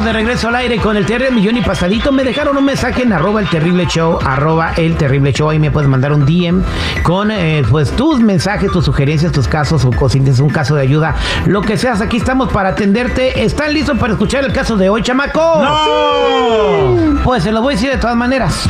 estamos de regreso al aire con el Terrible Millón y Pasadito. Me dejaron un mensaje en arroba el terrible show, arroba el terrible show. Ahí me puedes mandar un DM con eh, pues tus mensajes, tus sugerencias, tus casos o cositas, un caso de ayuda, lo que seas. Aquí estamos para atenderte. ¿Están listos para escuchar el caso de hoy, chamaco? ¡No! Pues se los voy a decir de todas maneras.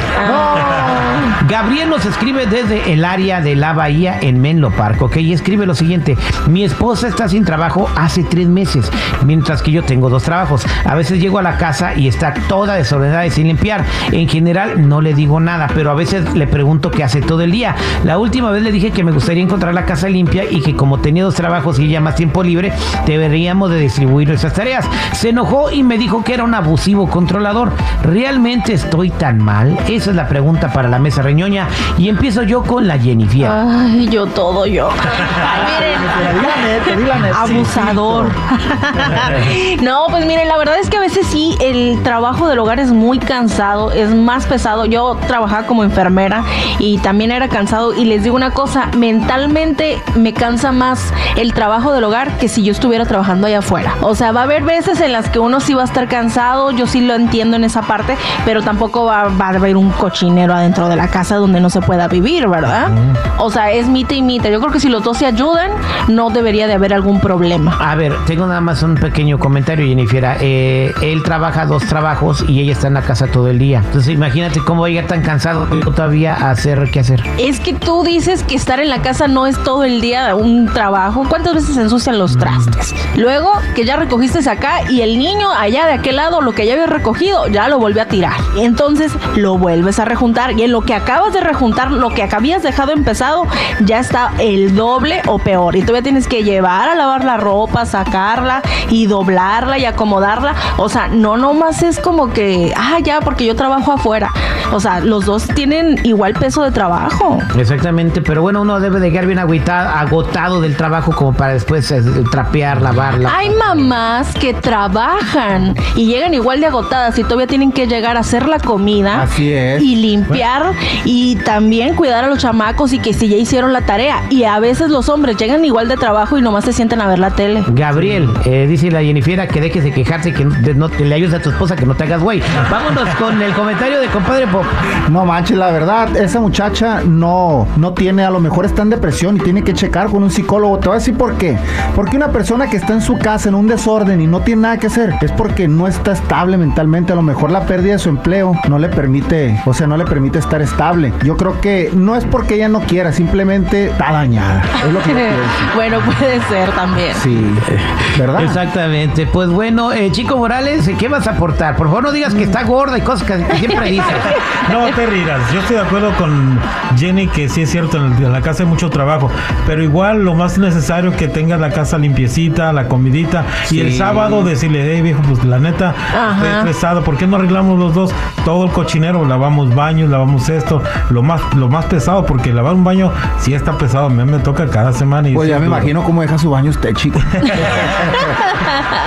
Gabriel nos escribe desde el área de la Bahía en Menlo Park, ¿ok? Y escribe lo siguiente. Mi esposa está sin trabajo hace tres meses, mientras que yo tengo dos trabajos. A veces llego a la casa y está toda desordenada y sin limpiar. En general no le digo nada, pero a veces le pregunto qué hace todo el día. La última vez le dije que me gustaría encontrar la casa limpia y que como tenía dos trabajos y ella más tiempo libre, deberíamos de distribuir nuestras tareas. Se enojó y me dijo que era un abusivo controlador. ¿Realmente estoy tan mal? Esa es la pregunta para la mesa reñoña. Y empiezo yo con la Jennifer. Ay, yo todo yo. Ay, miren, abusador. no, pues miren, la verdad es que a veces sí, el trabajo del hogar es muy cansado, es más pesado. Yo trabajaba como enfermera y también era cansado. Y les digo una cosa, mentalmente me cansa más el trabajo del hogar que si yo estuviera trabajando allá afuera. O sea, va a haber veces en las que uno sí va a estar cansado, yo sí lo entiendo en esa parte, pero tampoco va, va a haber un cochinero adentro de la casa donde no se pueda vivir, ¿verdad? O sea, es mita y mita. Yo creo que si los dos se ayudan, no debería de haber algún problema. A ver, tengo nada más un pequeño comentario, Jennifer. Eh, él trabaja dos trabajos y ella está en la casa todo el día. Entonces, imagínate cómo va a llegar tan cansado todavía a hacer qué hacer. Es que tú dices que estar en la casa no es todo el día un trabajo. ¿Cuántas veces se ensucian los trastes? Luego que ya recogiste acá y el niño allá de aquel lado, lo que ya había recogido, ya lo volvió a tirar. Entonces lo vuelves a rejuntar. Y en lo que acabas de rejuntar, lo que habías dejado empezado, ya está el doble o peor. Y todavía tienes que llevar a lavar la ropa, sacarla y doblarla y acomodarla. O sea, no nomás es como que, ah, ya, porque yo trabajo afuera. O sea, los dos tienen igual peso de trabajo. Exactamente, pero bueno, uno debe de quedar bien agüitado, agotado del trabajo como para después eh, trapear, lavarla. Hay mamás que trabajan y llegan igual de agotadas y todavía tienen que llegar a hacer la comida. Así es. Y limpiar y también cuidar a los chamacos y que si ya hicieron la tarea. Y a veces los hombres llegan igual de trabajo y nomás se sientan a ver la tele. Gabriel, eh, dice la Jennifer que dejes de quejarse, que no, no- le ayudes a tu esposa, que no te hagas güey. Vámonos con el comentario de compadre Pop. No manches, la verdad, esa muchacha no, no tiene, a lo mejor está en depresión y tiene que checar con un psicólogo. Te voy a decir por qué. Porque una persona que está en su casa en un desorden y no tiene nada que hacer, es porque no está estable mentalmente. A lo mejor la pérdida de su empleo no le permite, o sea, no le permite estar estable. Yo creo que no es porque ella no quiera, simplemente está dañada. Es lo que bueno, puede ser también. Sí, ¿verdad? Exactamente. Pues bueno, eh, Chico Morales, ¿qué vas a aportar? Por favor, no digas que está gorda y cosas que, siempre dices. No te rirás. Yo estoy de acuerdo con Jenny que sí es cierto, en, la casa hay mucho trabajo, pero igual lo más necesario es que tengas la casa limpiecita, la comidita y el sábado decirle, hey viejo, pues la neta, Ajá. estoy estresado, ¿por qué no arreglamos los dos todo el cochinero? Lavamos baños, lavamos esto, lo más lo más pesado, porque lavar un baño sí está pesado, a mí me toca cada semana. Y Pues ya me duro. imagino cómo deja su baño usted, chico.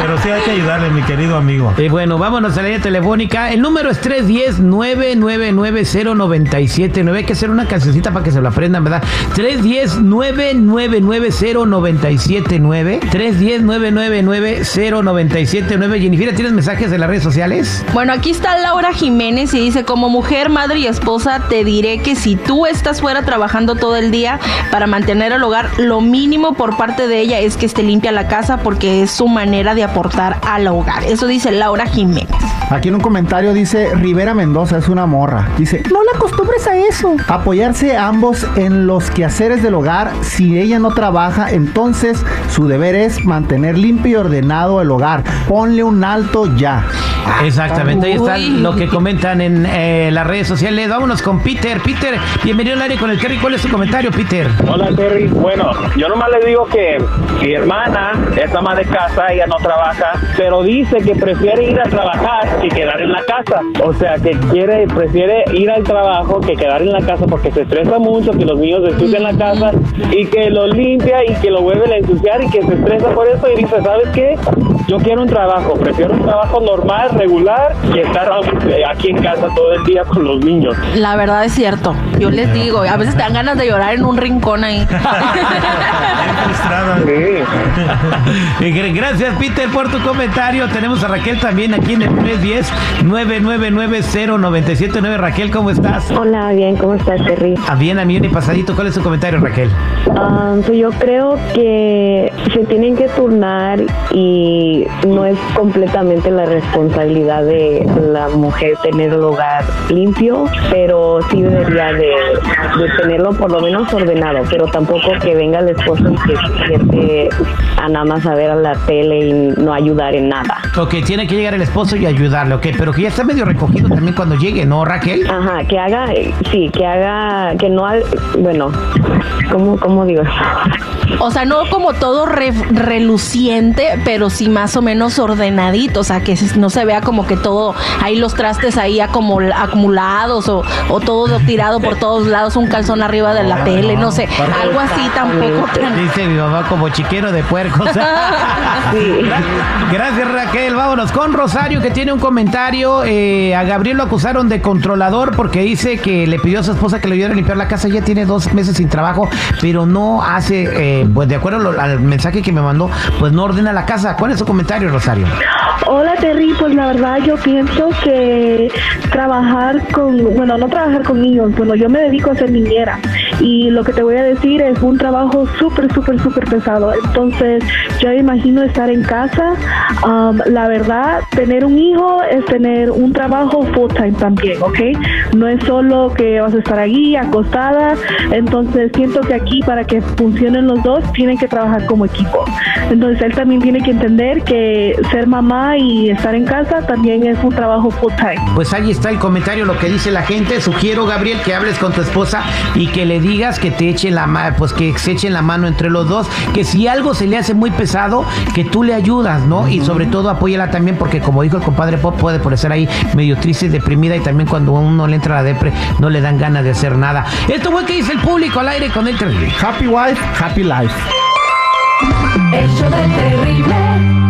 Pero sí hay que ayudarle, mi querido amigo. Y bueno, vámonos a la línea telefónica. El número es 310-999-0979. Hay que hacer una cancioncita para que se lo aprendan, ¿verdad? 310-999-0979. 310-999-0979. Jennifer, ¿tienes mensajes de las redes sociales? Bueno, aquí está Laura Jiménez y dice, como mujer, madre y esposa, te diré que si tú estás fuera trabajando todo el día para mantener el hogar, lo mínimo por parte de ella es que esté limpia la casa porque es su manera de aportar al hogar. Eso dice Laura Jiménez. Aquí en un comentario dice Rivera Mendoza es una morra. Dice, no la acostumbres a eso. Apoyarse ambos en los quehaceres del hogar. Si ella no trabaja, entonces su deber es mantener limpio y ordenado el hogar. Ponle un alto ya. Exactamente, ahí está lo que comentan en eh, las redes sociales. Vámonos con Peter. Peter, bienvenido al aire con el Kerry. ¿Cuál es tu comentario, Peter? Hola Terry, bueno, yo nomás le digo que mi hermana es ama de casa, ella no trabaja, pero dice que prefiere ir a trabajar que quedar en la casa. O sea, que quiere, prefiere ir al trabajo que quedar en la casa porque se estresa mucho, que los niños ensucian la casa y que lo limpia y que lo vuelven a ensuciar y que se estresa por eso y dice, ¿sabes qué? Yo quiero un trabajo, prefiero un trabajo normal, regular, que estar aquí aquí en casa todo el día con los niños. La verdad es cierto. Yo les digo, a veces te dan ganas de llorar en un rincón ahí. Bien frustrada. Sí. Eh, Gracias, Peter, por tu comentario. Tenemos a Raquel también aquí en el 310-999-0979. Raquel, ¿cómo estás? Hola, bien, ¿cómo estás, Terry? Ah, bien, a mí y pasadito. ¿Cuál es tu comentario, Raquel? Ah, pues yo creo que se tienen que turnar y no es completamente la responsabilidad de la mujer tener el hogar limpio, pero sí debería de, de tenerlo por lo menos ordenado, pero tampoco que venga el esposo y que se siente a nada más a ver a la tele y no ayudar en nada. Ok, tiene que llegar el esposo y ayudarle, ok, pero que ya está medio recogido también cuando llegue, ¿no, Raquel? Ajá, que haga, eh, sí, que haga, que no, ha- bueno, ¿cómo, cómo digo? O sea, no como todo re- reluciente, pero sí más o menos ordenadito. O sea, que no se vea como que todo, ahí los trastes ahí acumul- acumulados o, o todo tirado por todos lados, un calzón arriba de la tele, no sé, algo así tampoco. tan- Dice mi mamá como chiquero de puercos. Sí. Gracias Raquel, vámonos con Rosario que tiene un comentario. Eh, a Gabriel lo acusaron de controlador porque dice que le pidió a su esposa que le ayudara a limpiar la casa. Ya tiene dos meses sin trabajo, pero no hace, eh, pues de acuerdo lo- al mensaje que me mandó, pues no ordena la casa. ¿Cuál es su comentario, Rosario? Hola Terry, pues la verdad yo pienso que trabajar con, bueno, no trabajar con niños, bueno, yo me dedico a ser niñera y lo que te voy a decir es un trabajo súper, súper, súper pesado. Entonces yo imagino estar en casa, um, la verdad, tener un hijo es tener un trabajo full time también, ¿ok? No es solo que vas a estar allí acostada, entonces siento que aquí para que funcionen los dos tienen que trabajar como equipo. Entonces él también tiene que entender que ser mamá y estar en casa también es un trabajo full time. Ahí está el comentario, lo que dice la gente. Sugiero, Gabriel, que hables con tu esposa y que le digas que te eche la mano, pues que se echen la mano entre los dos, que si algo se le hace muy pesado, que tú le ayudas, ¿no? Y sobre todo apóyala también porque como dijo el compadre Pop, puede parecer ahí medio triste y deprimida y también cuando uno le entra a la depre no le dan ganas de hacer nada. Esto fue que dice el público al aire con el terrible. Happy wife, happy life. Show del terrible.